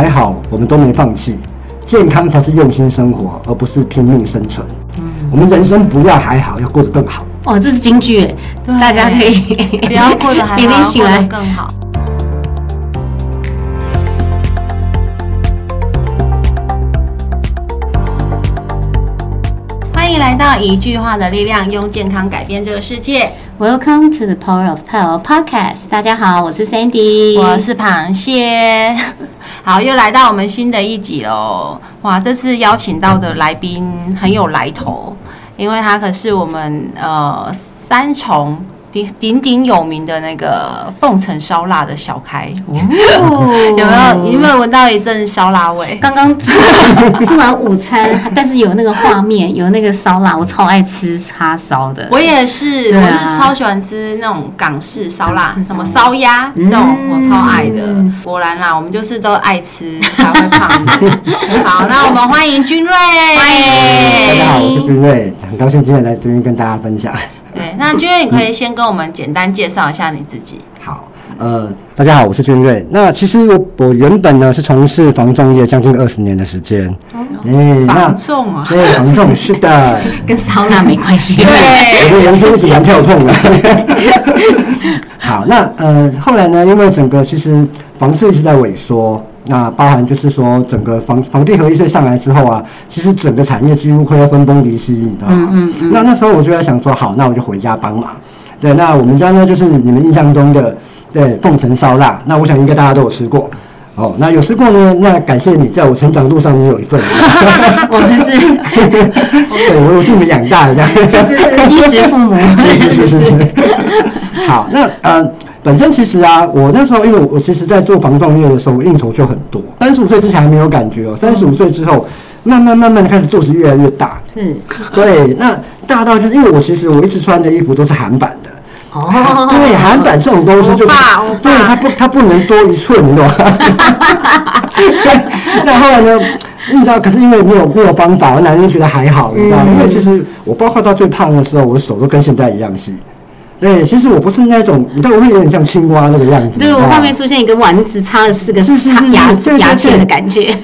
还好，我们都没放弃。健康才是用心生活，而不是拼命生存。我们人生不要还好，要过得更好。哦，这是金句耶，对大家可以 不要过得还好，明天醒来过得更好。欢迎来到一句话的力量，用健康改变这个世界。Welcome to the Power of Tao Podcast。大家好，我是 Sandy，我是螃蟹。好，又来到我们新的一集喽！哇，这次邀请到的来宾很有来头，因为他可是我们呃三重鼎鼎鼎有名的那个凤城烧腊的小开，哦 有没有？有没有闻到一阵烧腊味？刚刚吃 吃完午餐，但是有那个画面，有那个烧腊，我超爱吃叉烧的。我也是，我是超喜欢吃那种港式烧腊什么烧鸭嗯这种，我超爱的。果然啦，我们就是都爱吃才会胖的。好，那我们欢迎君瑞，欢大家好，我是君瑞，很高兴今天来这边跟大家分享。对，那君瑞，你可以先跟我们简单介绍一下你自己。好，呃，大家好，我是君瑞。那其实我我原本呢是从事防重业将近二十年的时间。哎、防重啊对，防重是的。跟烧腊没关系。对我的人生是蛮跳痛的。好，那呃，后来呢，因为整个其实房市一直在萎缩，那包含就是说整个房房地合一税上来之后啊，其实整个产业几乎快要分崩离析，你知道吗？嗯嗯那那时候我就在想说，好，那我就回家帮忙。对，那我们家呢，就是你们印象中的对凤城烧腊，那我想应该大家都有吃过。哦，那有吃过呢？那感谢你，在我成长路上你有一份。我们是，对，我我是你们养大的这样。这是衣食父母。是是是是是。好，那呃，本身其实啊，我那时候因为我我其实在做防撞业的时候，我应酬就很多。三十五岁之前还没有感觉哦，三十五岁之后，慢慢慢慢的开始肚子越来越大。是 对，那大到就是因为我其实我一直穿的衣服都是韩版的。哦，对，韩版这种东西就是对它不它不能多一寸，你懂吗？那后来呢？你知道，可是因为没有没有方法，我男人觉得还好，你知道，因为其实我包括到最胖的时候，我的手都跟现在一样细。对，其实我不是那种，你知道，我会有点像青蛙那个样子。对我你知道吗画面出现一个丸子插了四个插牙是对对牙签的对感觉。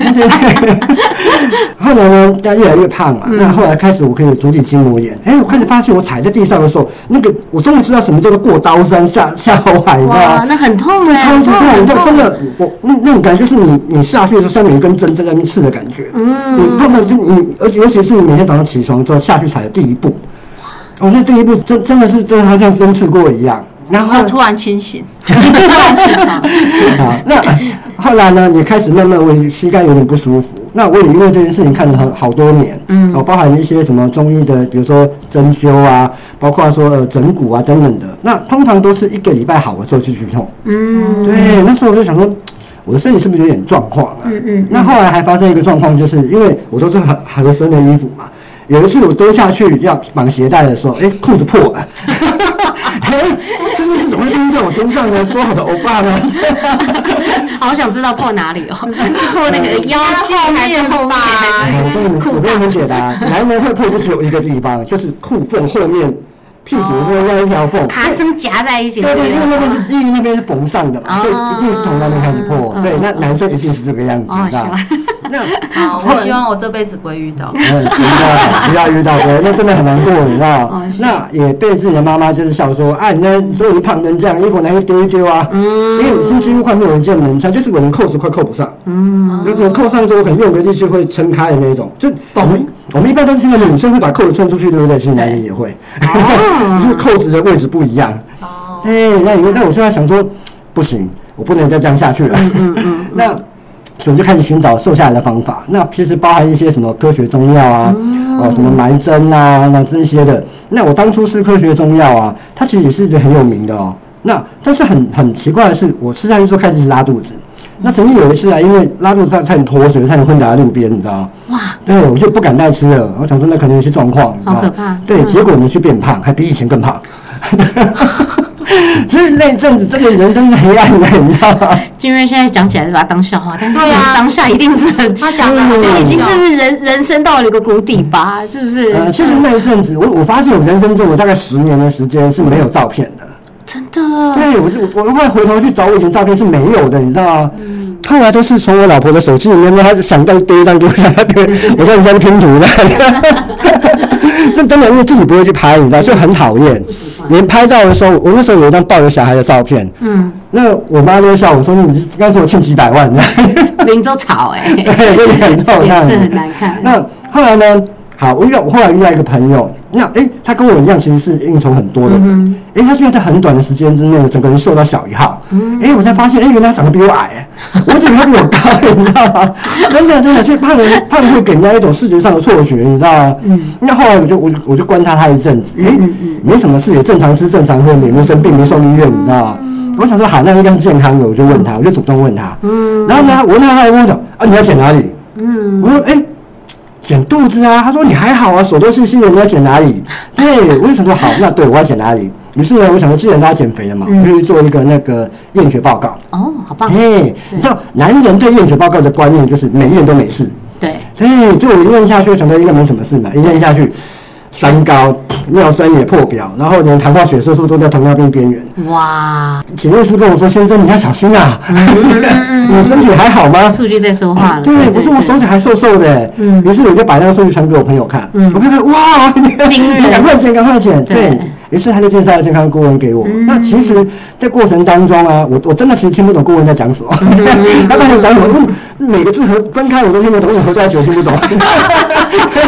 后来呢，但越来越胖嘛。那后来开始我可以足底筋膜炎，哎，我开始发现我踩在地上的时候，那个我终于知道什么叫做过刀山下下火海，哇，那很痛哎，超级痛，你知道，真的。我那那种感觉就是你你下去的时候，上面有一根针在那边刺的感觉。嗯，你根本就你，而且尤其是你每天早上起床之后下去踩的第一步，哦，那第一步真真的是真的好像针刺过一样。然后突然清醒，突然起床，好，那后来呢，也开始慢慢我膝盖有点不舒服。那我也因为这件事情看了好好多年，嗯，哦，包含一些什么中医的，比如说针灸啊，包括说呃整骨啊等等的。那通常都是一个礼拜好了之后就去痛。嗯，对，那时候我就想说，我的身体是不是有点状况啊？嗯嗯。那后来还发生一个状况，就是因为我都是很合身的衣服嘛，有一次我蹲下去要绑鞋带的时候，哎，裤子破了。哎，这件事怎么会发生在我身上呢？说好的欧巴呢？好想知道破哪里哦，是破那个腰间还是后面我这个能，是裤我这个能解答。男人会破就只有一个地方，就是裤缝后面屁股那那一条缝。卡生夹在一起？对对，因为那边是因为那边是缝上的嘛，所以一定是从那边开始破。对，那男生一定是这个样子，哦你知道吗？那 好，我希望我这辈子不会遇到。嗯，不要不要遇到对，那真的很难过，你知道 那也被自己的妈妈就是笑说，啊，你那所以你胖成这样，衣服拿去丢一丢啊，嗯，因为已经几乎快没有一件能穿，就是我连扣子快扣不上，嗯，有可能扣上之后，可能用个力气会撑开的那种，就我们我们一般都是听到女生会把扣子穿出去，对不对？其实男人也会，只是扣子的位置不一样。哦，对，那你那我现在想说，不行，我不能再这样下去了。嗯嗯 那所以我就开始寻找瘦下来的方法。那其实包含一些什么科学中药啊，哦，什么埋针啊，那这些的。那我当初吃科学中药啊，它其实也是一直很有名的哦。那但是很很奇怪的是，我吃下去之后开始拉肚子。那曾经有一次啊，因为拉肚子差差点脱水，差点昏倒在路边，你知道吗？哇，对，我就不敢再吃了。我想说那可能有些状况，你知道吗好可怕对，嗯结果呢去变胖，还比以前更胖。所以那阵子真的人生是黑暗的，你知道吗？金瑞现在讲起来是把它当笑话，但是当下一定是很，他讲的 就已经是真是人人生到了一个谷底吧，是不是？呃，其实那一阵子，我我发现我人生中我大概十年的时间是没有照片的。真的，对，我是我我回头去找我以前照片是没有的，你知道吗？后来都是从我老婆的手机里面，她想到丢一张给 我，想到丢，我说你在拼图的。这 真的因为自己不会去拍，你知道，就很讨厌。连拍照的时候，我那时候有一张抱着小孩的照片，嗯，那我妈都会笑我说：“你刚说我欠几百万。”林州草哎，对，很透，也是很难看。那后来呢？好，我遇到我后来遇到一个朋友，那哎，他跟我一样，其实是应酬很多的。哎，他居然在很短的时间之内，整个人瘦到小一号。哎，我才发现，哎，原来他长得比我矮，我怎么他比我高？你知道吗？真的真的，所以胖人胖会给人家一种视觉上的错觉，你知道吗？嗯。那后来我就我就我就观察他一阵子，哎，没什么事，也正常吃正常喝，也没生病，没送医院，你知道吗？我想说，好，那应该是健康的，我就问他，我就主动问他。嗯。然后呢，我问他，他还问我讲，啊，你要减哪里？嗯。我说，哎。减肚子啊！他说你还好啊，手都是新的，你要减哪里？对，我就想说好，那对我要减哪里？于是呢，我想说既然大家减肥了嘛，可以做一个那个验血报告。哦，好棒！哎，你知道男人对验血报告的观念就是每验都没事。对，所以就我一验下去，想到应该没什么事嘛，一验下去。三高，尿酸也破表，然后连糖化血色素都在糖尿病边缘。哇！请验师跟我说：“先生，你要小心啊，你身体还好吗？”数据在说话了。对，不是我手脚还瘦瘦的。嗯。于是我就把那个数据传给我朋友看。嗯。我看看，哇！你赶快减，赶快减。对。于是他就介绍了健康顾问给我。那其实，在过程当中啊，我我真的其实听不懂顾问在讲什么。他在讲什么？每个字合分开我都听不懂，合在一起我听不懂。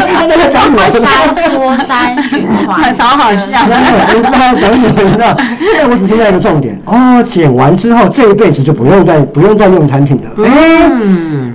他在讲什么？三缩三循环，好好笑。真的，我不知道讲什么，你知道？但我只听到一个重点哦，剪完之后这一辈子就不用再不用再用产品了。哎，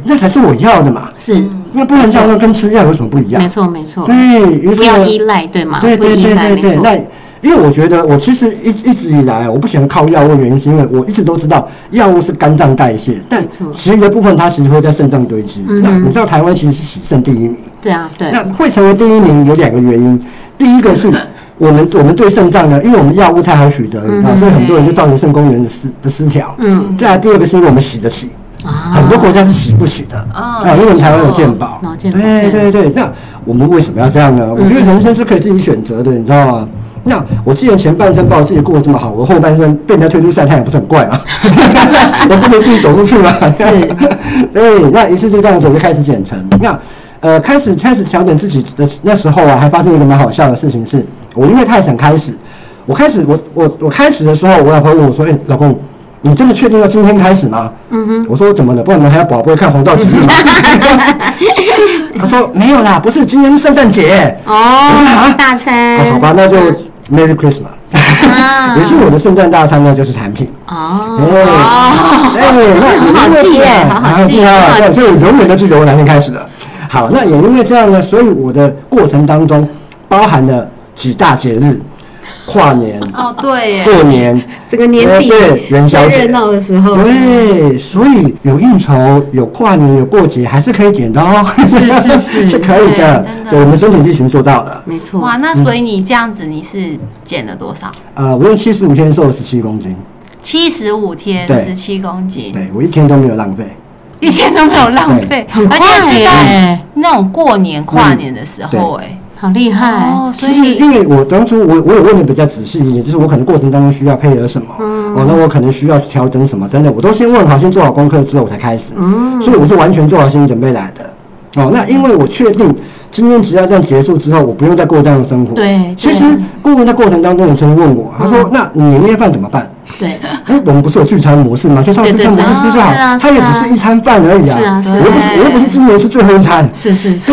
那才是我要的嘛。是，那不能这样说，跟吃药有什么不一样？没错，没错。对，不要依赖，对吗？对对对对对，那。因为我觉得，我其实一一直以来，我不喜欢靠药物，原因是因为我一直都知道药物是肝脏代谢，但其余的部分它其实会在肾脏堆积。那你知道台湾其实是洗肾第一名？对啊，对。那会成为第一名有两个原因，第一个是我们我们对肾脏呢，因为我们药物太好取得，你知道，所以很多人就造成肾功能的失的失调。嗯。再来第二个是因为我们洗得起，很多国家是洗不起的啊，因为台湾有健保。对对对，那我们为什么要这样呢？我觉得人生是可以自己选择的，你知道吗？那我既然前半生把我自己过得这么好，我后半生被人家推出晒太阳不是很怪吗？我不能自己走路去吗？是，对。那于是就这样子就开始减成。那呃，开始开始调整自己的那时候啊，还发生一个蛮好笑的事情，是我因为太想开始，我开始我我我开始的时候，我老婆问我说：“哎，老公，你真的确定要今天开始吗？”嗯哼。我说：“怎么了？不然你们还要宝贝看红道吉日吗？” 他说：“没有啦，不是，今天是圣诞节哦，大餐。好吧，那就。Merry Christmas，也是我的圣诞大餐呢，就是产品哦。哎，那很好记耶，好好记啊！所以永远都是由我哪天开始的。好，那也因为这样呢，所以我的过程当中包含了几大节日。跨年哦，对，过年这个年底对元宵节。热闹的时候，对，所以有应酬、有跨年、有过节，还是可以减的哦，是是是，是可以的，对，我们身体力行做到了，没错。哇，那所以你这样子，你是减了多少？呃，我用七十五天瘦了十七公斤，七十五天十七公斤，对我一天都没有浪费，一天都没有浪费，很快耶！那种过年跨年的时候，哎。好厉害哦！所以因为我当初我我有问的比较仔细一点，就是我可能过程当中需要配合什么，哦，那我可能需要调整什么等等，我都先问好，先做好功课之后我才开始。嗯，所以我是完全做好心理准备来的。哦，那因为我确定。今天只要这样结束之后，我不用再过这样的生活。对，其实顾问在过程当中有曾经问我，他说：“那你年夜饭怎么办？”对，哎，我们不是有聚餐模式吗？就上聚餐模式吃就好，它也只是一餐饭而已啊。是啊，我又不是，我又不是今年是最后一餐。是是是，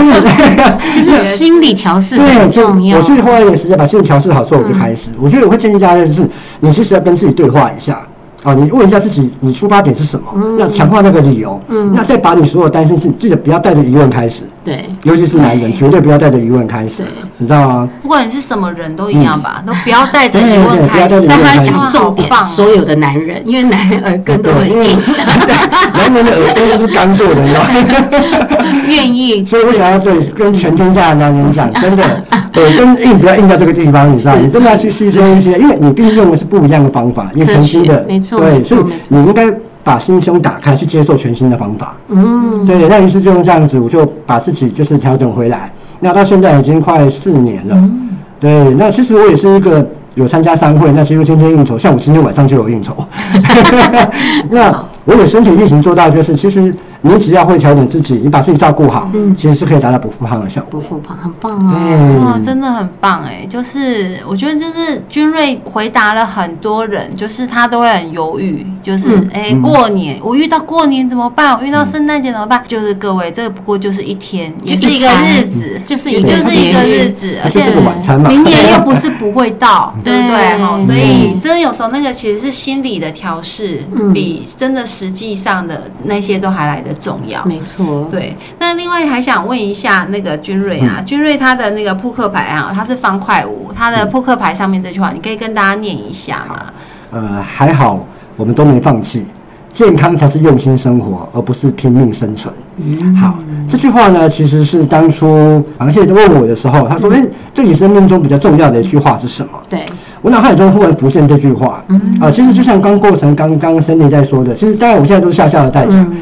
就是 心理调试很重要。我去花一点时间把心理调试好之后，我就开始。我觉得我会建议大家就是，你其实要跟自己对话一下。啊，你问一下自己，你出发点是什么？那强化那个理由，那再把你所有担心事，记得不要带着疑问开始。对，尤其是男人，绝对不要带着疑问开始。你知道吗？不管你是什么人都一样吧，都不要带着疑问开始。但他讲重点，所有的男人，因为男人耳根都很硬。男人的耳根都是刚做的，你知道吗？愿意。所以我想要对跟全天下的男人讲，真的。耳根硬不要硬在这个地方，你知道？你真的要去牺牲一些，因为你毕竟用的是不一样的方法，因为全新的，没错，对，所以你应该把心胸打开，去接受全新的方法。嗯，对。那于是就用这样子，我就把自己就是调整回来。那到现在已经快四年了。对，那其实我也是一个。有参加商会，那其实天天应酬，像我今天晚上就有应酬。那我有身体力行做到，就是其实你只要会调整自己，你把自己照顾好，嗯其实是可以达到不复胖的效果。不复胖，很棒啊！哇，对，真的很棒哎！就是我觉得，就是君瑞回答了很多人，就是他都会很犹豫，就是嗯哎、过年我遇到过年怎么办？我遇到圣诞节怎么办？就是各位，这个不过就是一天，也是一个日子，就是也一个就是一个日日子，它就是而且个晚餐嘛。明年又不是不会到，对不对？对哈，所以真的有时候那个其实是心理的调试，嗯比真的实际上的那些都还来得重要。没错，对，那另外还想问一下那个君瑞嗯啊，君瑞他的那个扑克牌啊，他是方块五，他的扑克牌上面这句话，你可以跟大家念一下吗？呃，还好我们都没放弃，健康才是用心生活，而不是拼命生存。嗯好，这句话呢，其实是当初螃蟹在问我的时候，他说：“哎、对你生命中比较重要的一句话是什么？”对，我脑海中忽然浮现这句话，啊、其实就像刚过程刚刚森林在说的，其实当然我现在都是笑笑的在讲。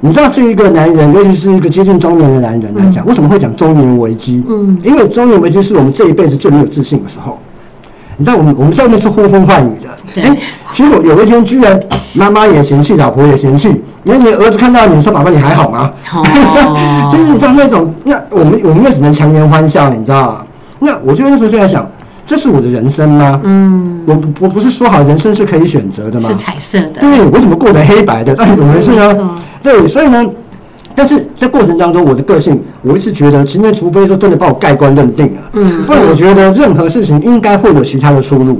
你知道，是一个男人，尤其是一个接近中年的男人来讲，为什么会讲中年危机？嗯，因为中年危机是我们这一辈子最没有自信的时候。你知道，我们我们上面是呼风唤雨的，哎结果有一天居然妈妈也嫌弃，老婆也嫌弃，因为你儿子看到你说：“爸爸，你还好吗？”哦 就是你知道那种，那我们我们也只能强颜欢笑，你知道吗？那我就那时候就在想，这是我的人生吗？嗯，我我不是说好人生是可以选择的吗是？彩色的，对，我怎么过得黑白的？到 底怎么回事呢？对，所以呢，但是在过程当中，我的个性，我一直觉得，其实除非说真的把我盖棺认定了，嗯不然我觉得任何事情应该会有其他的出路。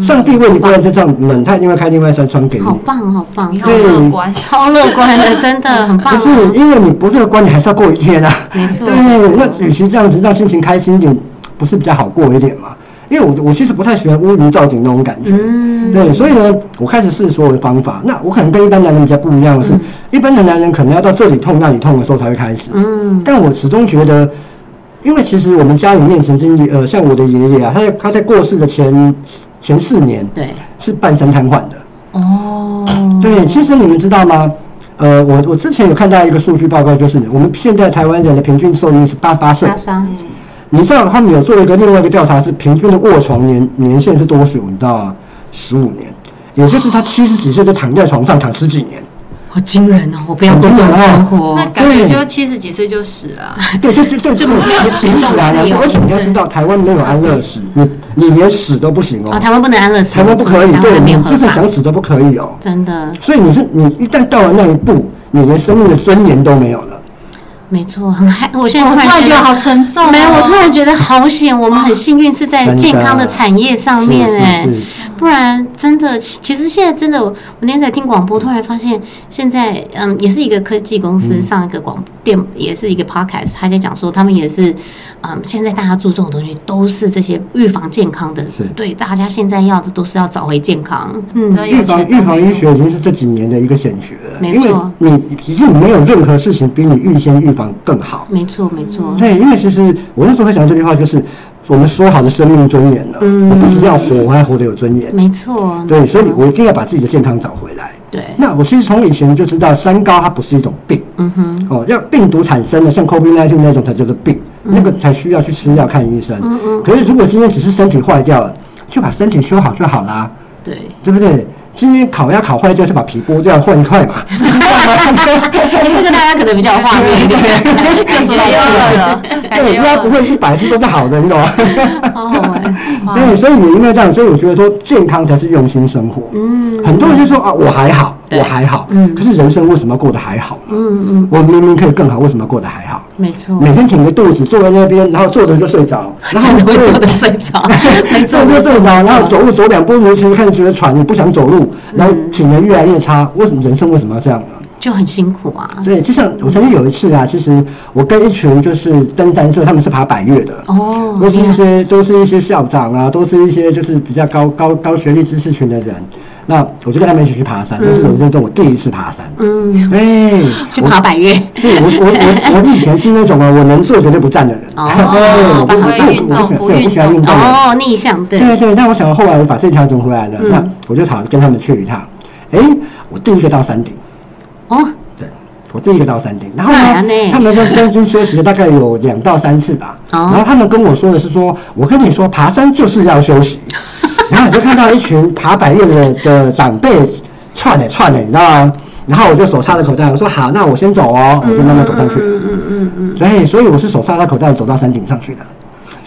上帝为你关了这扇门，他一定会开另外一扇窗给你。好棒，好棒对乐观，超乐观的，真的很棒不是啊！因为你不乐观，你还是要过一天啊。没错，对，那与其这样子让心情开心一点，不是比较好过一点吗？因为我我其实不太喜欢乌云罩景那种感觉。嗯，对，所以呢，我开始试所有的方法。那我可能跟一般男人比较不一样的是，一般的男人可能要到这里痛那里痛的时候才会开始。嗯，但我始终觉得，因为其实我们家里面曾经呃，像我的爷爷啊，他在他在过世的前前四年对，是半身瘫痪的。哦，对，其实你们知道吗？呃，我我之前有看到一个数据报告，就是我们现在台湾人的平均寿命是八十八岁知道他们有做一个另外一个调查，是平均的卧床年年限是多久？你知道吗？十五年，也就是他七十几岁就躺在床上躺十几年。好惊人哦！我不要过这种生活那，感觉就七十几岁就死了啊。对，就就就就没有行动死啊！而且你要知道，台湾没有安乐死，你你连死都不行哦，哦。台湾不能安乐死，台湾不可以，对你就湾没有合法，算想死都不可以哦。真的所以你是你一旦到了那一步，你连生命的尊严都没有了。没错，很害。我现在我突然觉得然觉得好沉重、哦，没有，我突然觉得好险，我们很幸运是在健康的产业上面是是哎是，不然真的，其其实现在真的，我我那天在听广播，突然发现现在嗯，也是一个科技公司上一个广电，也是一个 podcast，他在讲说他们也是嗯，现在大家注重的东西都是这些预防健康的。是，对，大家现在要的都是要找回健康，嗯，对预防预防医学已经是这几年的一个显学了，因为没错你已经没有任何事情比你预先预防更好。没错没错，对，因为其实我那时候会讲这句话，就是我们说好的生命尊严了，嗯我不只要活，我还活得有尊严。没错，对，所以我一定要把自己的健康找回来。对，那我其实从以前就知道，三高它不是一种病嗯哼，哦，要病毒产生的，像 COVID-19 那种才叫做病，那个才需要去吃药看医生。嗯嗯，可是如果今天只是身体坏掉了，就把身体修好就好啦，对。对不对？今天烤鸭烤坏就是把皮剥掉换一块嘛。哎这个大家可能比较有画面一点，又说到又吃了，对，觉又鸭不了。会一百次都是好的，你懂吗？好好玩。对，所以也因为这样，所以我觉得说健康才是用心生活。嗯很多人就说啊，我还好，对我还好。嗯可是人生为什么要过得还好呢？嗯嗯，我明明可以更好，为什么要过得还好？没错，每天挺着肚子坐在那边，然后坐着就睡着，然后 真的会坐着睡着，没坐着睡着，然后，走路走两步路，其实开始觉得喘，你不想走路，然后嗯体能越来越差。为什么人生为什么要这样呢？就很辛苦啊。对，就像我曾经有一次啊，其实我跟一群就是登山社，他们是爬百越的，哦，都是一些都是一些校长啊，都是一些就是比较高高高学历知识群的人。那我就跟他们一起去爬山，那是人生中我第一次爬山。嗯，哎，就我爬百越，是我我我我以前是那种啊，我能坐绝对不站的人。哦不不会运动对不喜欢运动。哦，逆向对，对对，那我想后来我把这条整回来了，嗯那我就跑跟他们去一趟。哎，我第一个到山顶，哦，对我第一个到山顶，然后呢呢，他们在中间休息了大概有两到三次吧。哦然后他们跟我说的是说，我跟你说，爬山就是要休息。然后我就看到一群爬百越的的长辈串的串的，你知道吗？然后我就手插着口袋，我说好，那我先走哦，我就慢慢走上去。嗯嗯嗯嗯，所以，所以我是手插在口袋走到山顶上去的。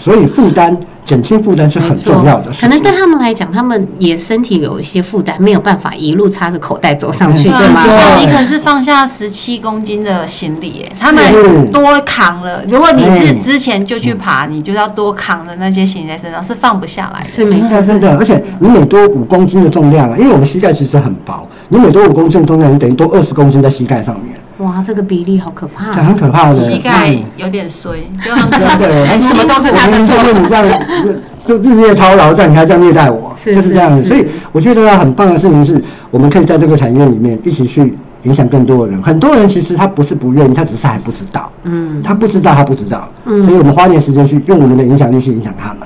所以负担减轻负担是很重要的。可能对他们来讲，他们也身体有一些负担，没有办法一路插着口袋走上去，嗯对吗？对像你可是放下十七公斤的行李耶，他们多扛了。如果你是嗯之前就去爬，你就要多扛的那些行李在身上，是放不下来的。是没错真的，真的，而且你每多五公斤的重量啊，因为我们膝盖其实很薄，你每多五公斤的重量，你等于多二十公斤在膝盖上面，哇，这个比例好可怕这。很可怕的。膝盖嗯有点衰，就很可真的，哎什么都是他的错你这样，就日夜操劳，在你还这样虐待我，是就是这样。所以我觉得很棒的事情是，我们可以在这个产业里面一起去影响更多的人。很多人其实他不是不愿意，他只是还不知道，嗯，他不知道，他不知道。嗯所以我们花点时间去用我们的影响力去影响他们。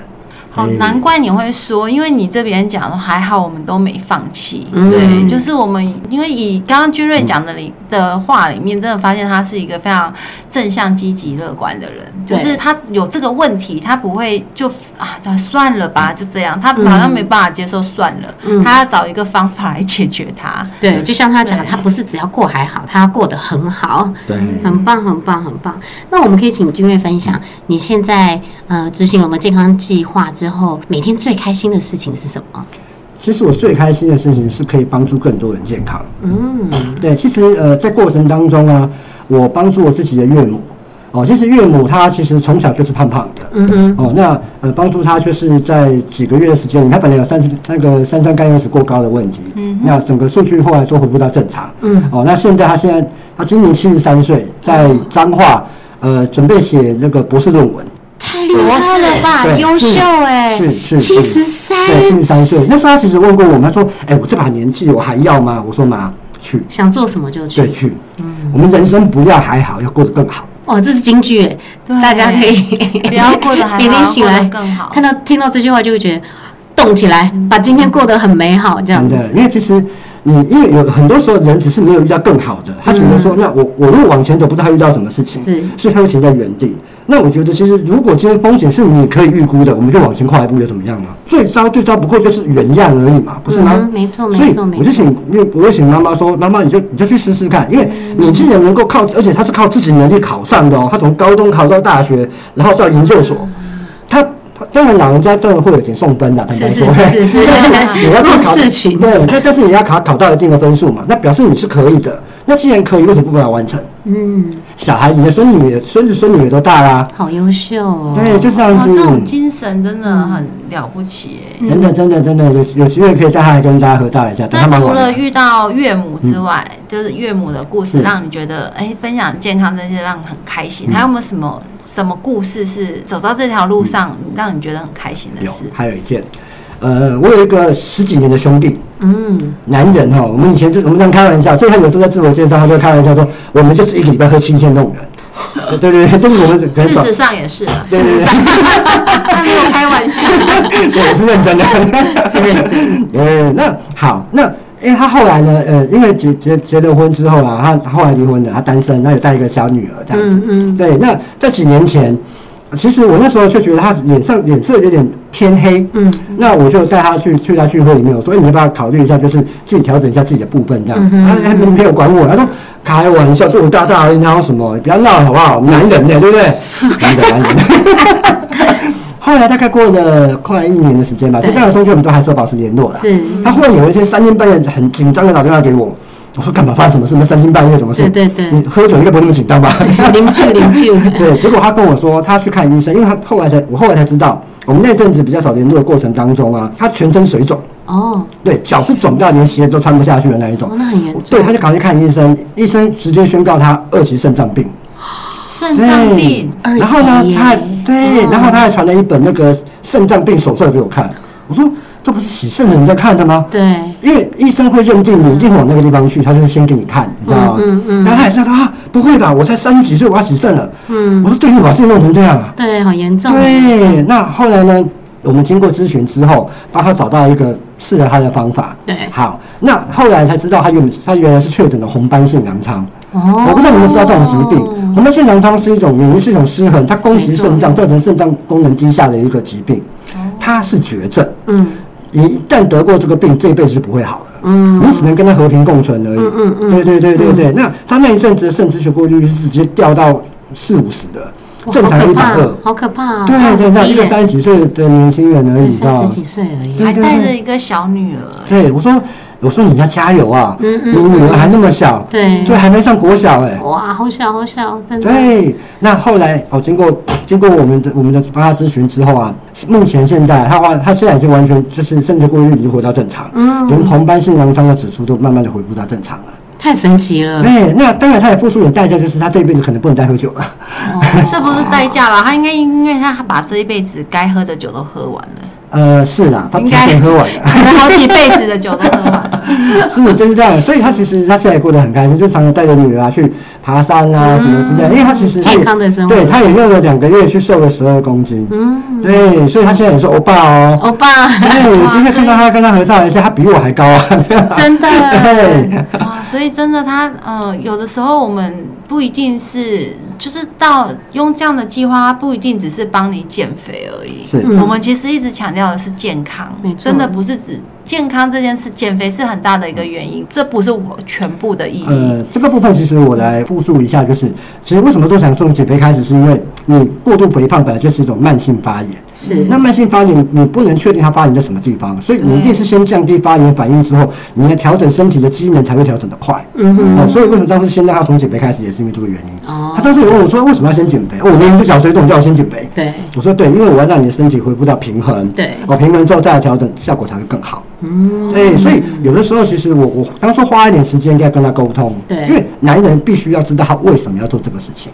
好，哎难怪你会说，因为你这边讲的还好，我们都没放弃。嗯对，就是我们，因为以刚刚君瑞讲的里的话里面，真的发现他是一个非常正向、积极、乐观的人。就是他有这个问题，他不会就啊，算了吧，就这样，他好像没办法接受算了，嗯他要找一个方法来解决他。对，就像他讲的，他不是只要过还好，他要过得很好。对，很棒，很棒，很棒。那我们可以请君瑞分享，你现在呃执行了我们健康计划之后，每天最开心的事情是什么？其实我最开心的事情是可以帮助更多人健康。嗯，对，其实呃，在过程当中啊，我帮助我自己的岳母。哦，其实岳母她其实从小就是胖胖的。嗯嗯，哦，那呃，帮助她就是在几个月的时间里，她本来有三那个三酸甘油脂过高的问题，嗯，那整个数据后来都回复到正常。嗯，哦，那现在她现在她今年七十三岁，在彰化呃准备写那个博士论文。太厉害了吧，对优秀哎，是是七十三，对，七十三岁。那时候他其实问过我们，她说：“哎、我这把年纪我还要吗？”我说：“妈，去，想做什么就去对，去。去。我们人生不要还好，要过得更好。哦，这是金句哎，大家可以 不要过得还好 明天醒来要过得更好看到听到这句话就会觉得动起来，把今天过得很美好，这样子。真的，因为其实你因为有很多时候人只是没有遇到更好的，他觉得说，那我我如果往前走，不知道他遇到什么事情，是所以他会停在原地。那我觉得其实如果今天风险是你可以预估的，我们就往前跨一步又怎么样呢？最糟最糟不过就是原样而已嘛，不是吗？嗯没错所以没错没错我就请，因为我就请妈妈说，妈妈你就你就去试试看，因为你既然能够靠，而且他是靠自己能力考上的哦，他从高中考到大学，然后到研究所，他。他当然，老人家当然会有点送分的，坦白是说，是 是是但是你要去弱考势群对，但但是你要考考到一定的分数嘛，那表示你是可以的。那既然可以，为什么不把它完成？嗯，小孩，你的孙女也、孙子、孙女也都大啦，好优秀哦。对，就这样哇，子。这种精神真的很了不起哎。真的，真的，真的有有机会可以带他来跟大家合照一下，那除了。遇到岳母之外，就是岳母的故事，是让你觉得哎、分享健康这些让你很开嗯心。还有没有什么什么故事是走到这条路上让你觉得很开心的有事？，还有一件，呃，我有一个十几年的兄弟，嗯，男人哈，我们以前就我们这样开玩笑，所以他有时候在自我介绍，他就开玩笑说，我们就是一个礼拜喝七天那种人。对对对，就是我们事实上也是啊，对对对，他 没有开玩笑。对，我是认真的。是认真。呃，那好，那因为他后来呢，呃，因为结结结了婚之后啊，他后来离婚了，他单身，那也带一个小女儿这样子。嗯嗯对，那在几年前，其实我那时候就觉得他脸上脸色有点偏黑。嗯，那我就带他去去他聚会里面，我说：“哎你要不要考虑一下，就是自己调整一下自己的部分这样子？”他还没有管我，他说：“开玩笑，对我大大而已，哪有什么？不要闹好不好？男人呢，对不对？男的，男人。”后来大概过了快一年的时间吧，其实这样的中间我们都还是有保持联络的。是他忽然有一天三更半夜很紧张的打电话给我，我说干嘛？发生什么事？三更半夜什么事？对对对你喝酒应该不会那么紧张吧？邻 居邻居，对，结果他跟我说他去看医生，因为他后来才我后来才知道，我们那阵子比较少联络的过程当中啊，他全身水肿，哦，对，脚是肿到连鞋都穿不下去的那一种哦，。那很严重。对，他就赶快去看医生，医生直接宣告他二级肾脏病。肾脏病，然后呢，他还对，哦然后他还传了一本那个肾脏病手册给我看。我说这不是洗肾的人在看的吗？对，因为医生会认定你一定会往那个地方去，他就会先给你看，你知道吗？嗯嗯嗯然后他也是说啊，不会吧，我才三十几岁，我要洗肾了。嗯我说对，你把事情弄成这样啊？对，好严重。对，那后来呢？我们经过咨询之后，帮他找到一个适合他的方法。对好，那后来才知道他原他原来是确诊的红斑性狼疮。哦，我不知道你们知道这种疾病，红斑性狼疮是一种免疫系统失衡，它攻击肾脏，造成肾脏功能低下的一个疾病，它是绝症。嗯，你一旦得过这个病，这一辈子是不会好了。嗯，你只能跟他和平共存而已。嗯嗯嗯，对对对对对。那他那一阵子的肾脂血过滤率是直接掉到四五十的，正常一百二，好可怕啊！对对，那一个三十几岁的年轻人而已，三十几岁而已，还带着一个小女儿。对，我说。我说你要加油啊！你女儿还那么小，对，对，还没上国小哎。哇，好小好小，真的。对，那后来哦，经过 经过我们的我们的帮他咨询之后啊，目前现在他话他现在已经完全就是甚至过滤已经回到正常，嗯，连红斑性狼疮的指数都慢慢的恢复到正常了。太神奇了。对，那当然他也付出点代价，就是他这一辈子可能不能再喝酒了。这不是代价吧？他应该因为他把这一辈子该喝的酒都喝完了。呃，是啊，他提前喝完了，可能好几辈子的酒都喝完了。是，就是这样。所以他其实他现在也过得很开心，就常常带着女儿啊去爬山啊什么之类。因为他其实健康的生活，对他也用了两个月去瘦了十二公斤。嗯，对，所以他现在也是欧巴哦，欧巴。对，我今天看到他跟他合照一下，他比我还高啊，真的。对，哇，所以真的他，嗯，有的时候我们不一定是。就是到用这样的计划，不一定只是帮你减肥而已。是，我们其实一直强调的是健康，真的不是指。健康这件事，减肥是很大的一个原因，这不是我全部的意义。呃，这个部分其实我来复述一下，就是其实为什么都想从减肥开始，是因为你过度肥胖本来就是一种慢性发炎。是。那慢性发炎，你不能确定它发炎在什么地方，所以你一定是先降低发炎反应之后，你来调整身体的机能才会调整的快。嗯哼。哦，所以为什么当时先让他从减肥开始，也是因为这个原因。哦。他当时有问我说，为什么要先减肥？哦，我年不小，所以总叫我先减肥。对。我说对，因为我要让你的身体恢复到平衡。对。哦，平衡之后再来调整，效果才会更好。嗯，对，所以有的时候其实我我当初花一点时间要跟他沟通，对，因为男人必须要知道他为什么要做这个事情，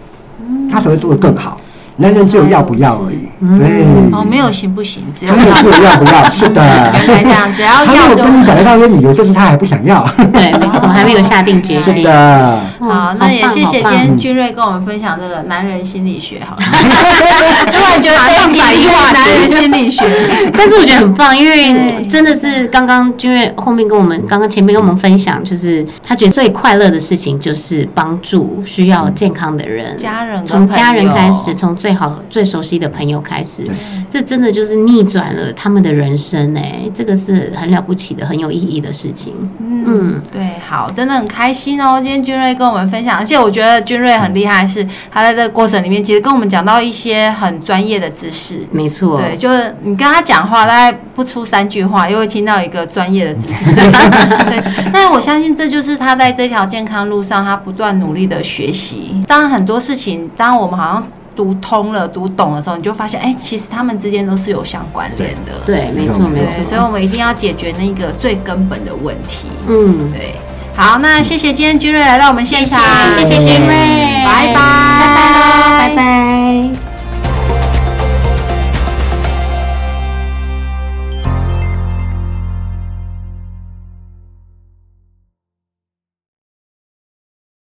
他才会做得更好。男人只有要不要而已，对哦，没有行不行，只有要不要，是的，原来这样，只要他有跟你讲一套理由，就是他还不想要，对，没错，还没有下定决心。是的，好，那也谢谢今天君瑞跟我们分享这个男人心理学，好，突然觉得上百一话男人心理学，但是我觉得很棒，因为真的是刚刚君瑞后面跟我们，刚刚前面跟我们分享，就是他觉得最快乐的事情就是帮助需要健康的人，家人从家人开始，从最好、最熟悉的朋友开始，这真的就是逆转了他们的人生哎，这个是很了不起的、很有意义的事情。嗯，对，好，真的很开心哦。今天君瑞跟我们分享，而且我觉得君瑞很厉害，是他在这个过程里面，其实跟我们讲到一些很专业的知识。没错，对，就是你跟他讲话，大概不出三句话，又会听到一个专业的知识。对，但我相信这就是他在这条健康路上，他不断努力的学习。当然，很多事情，当我们好像。读通了、读懂的时候，你就发现，哎，其实他们之间都是有相关联的。对，没错，没错。所以，我们一定要解决那个最根本的问题。嗯，对。好，那谢谢今天君瑞来到我们现场，谢谢君瑞，拜拜。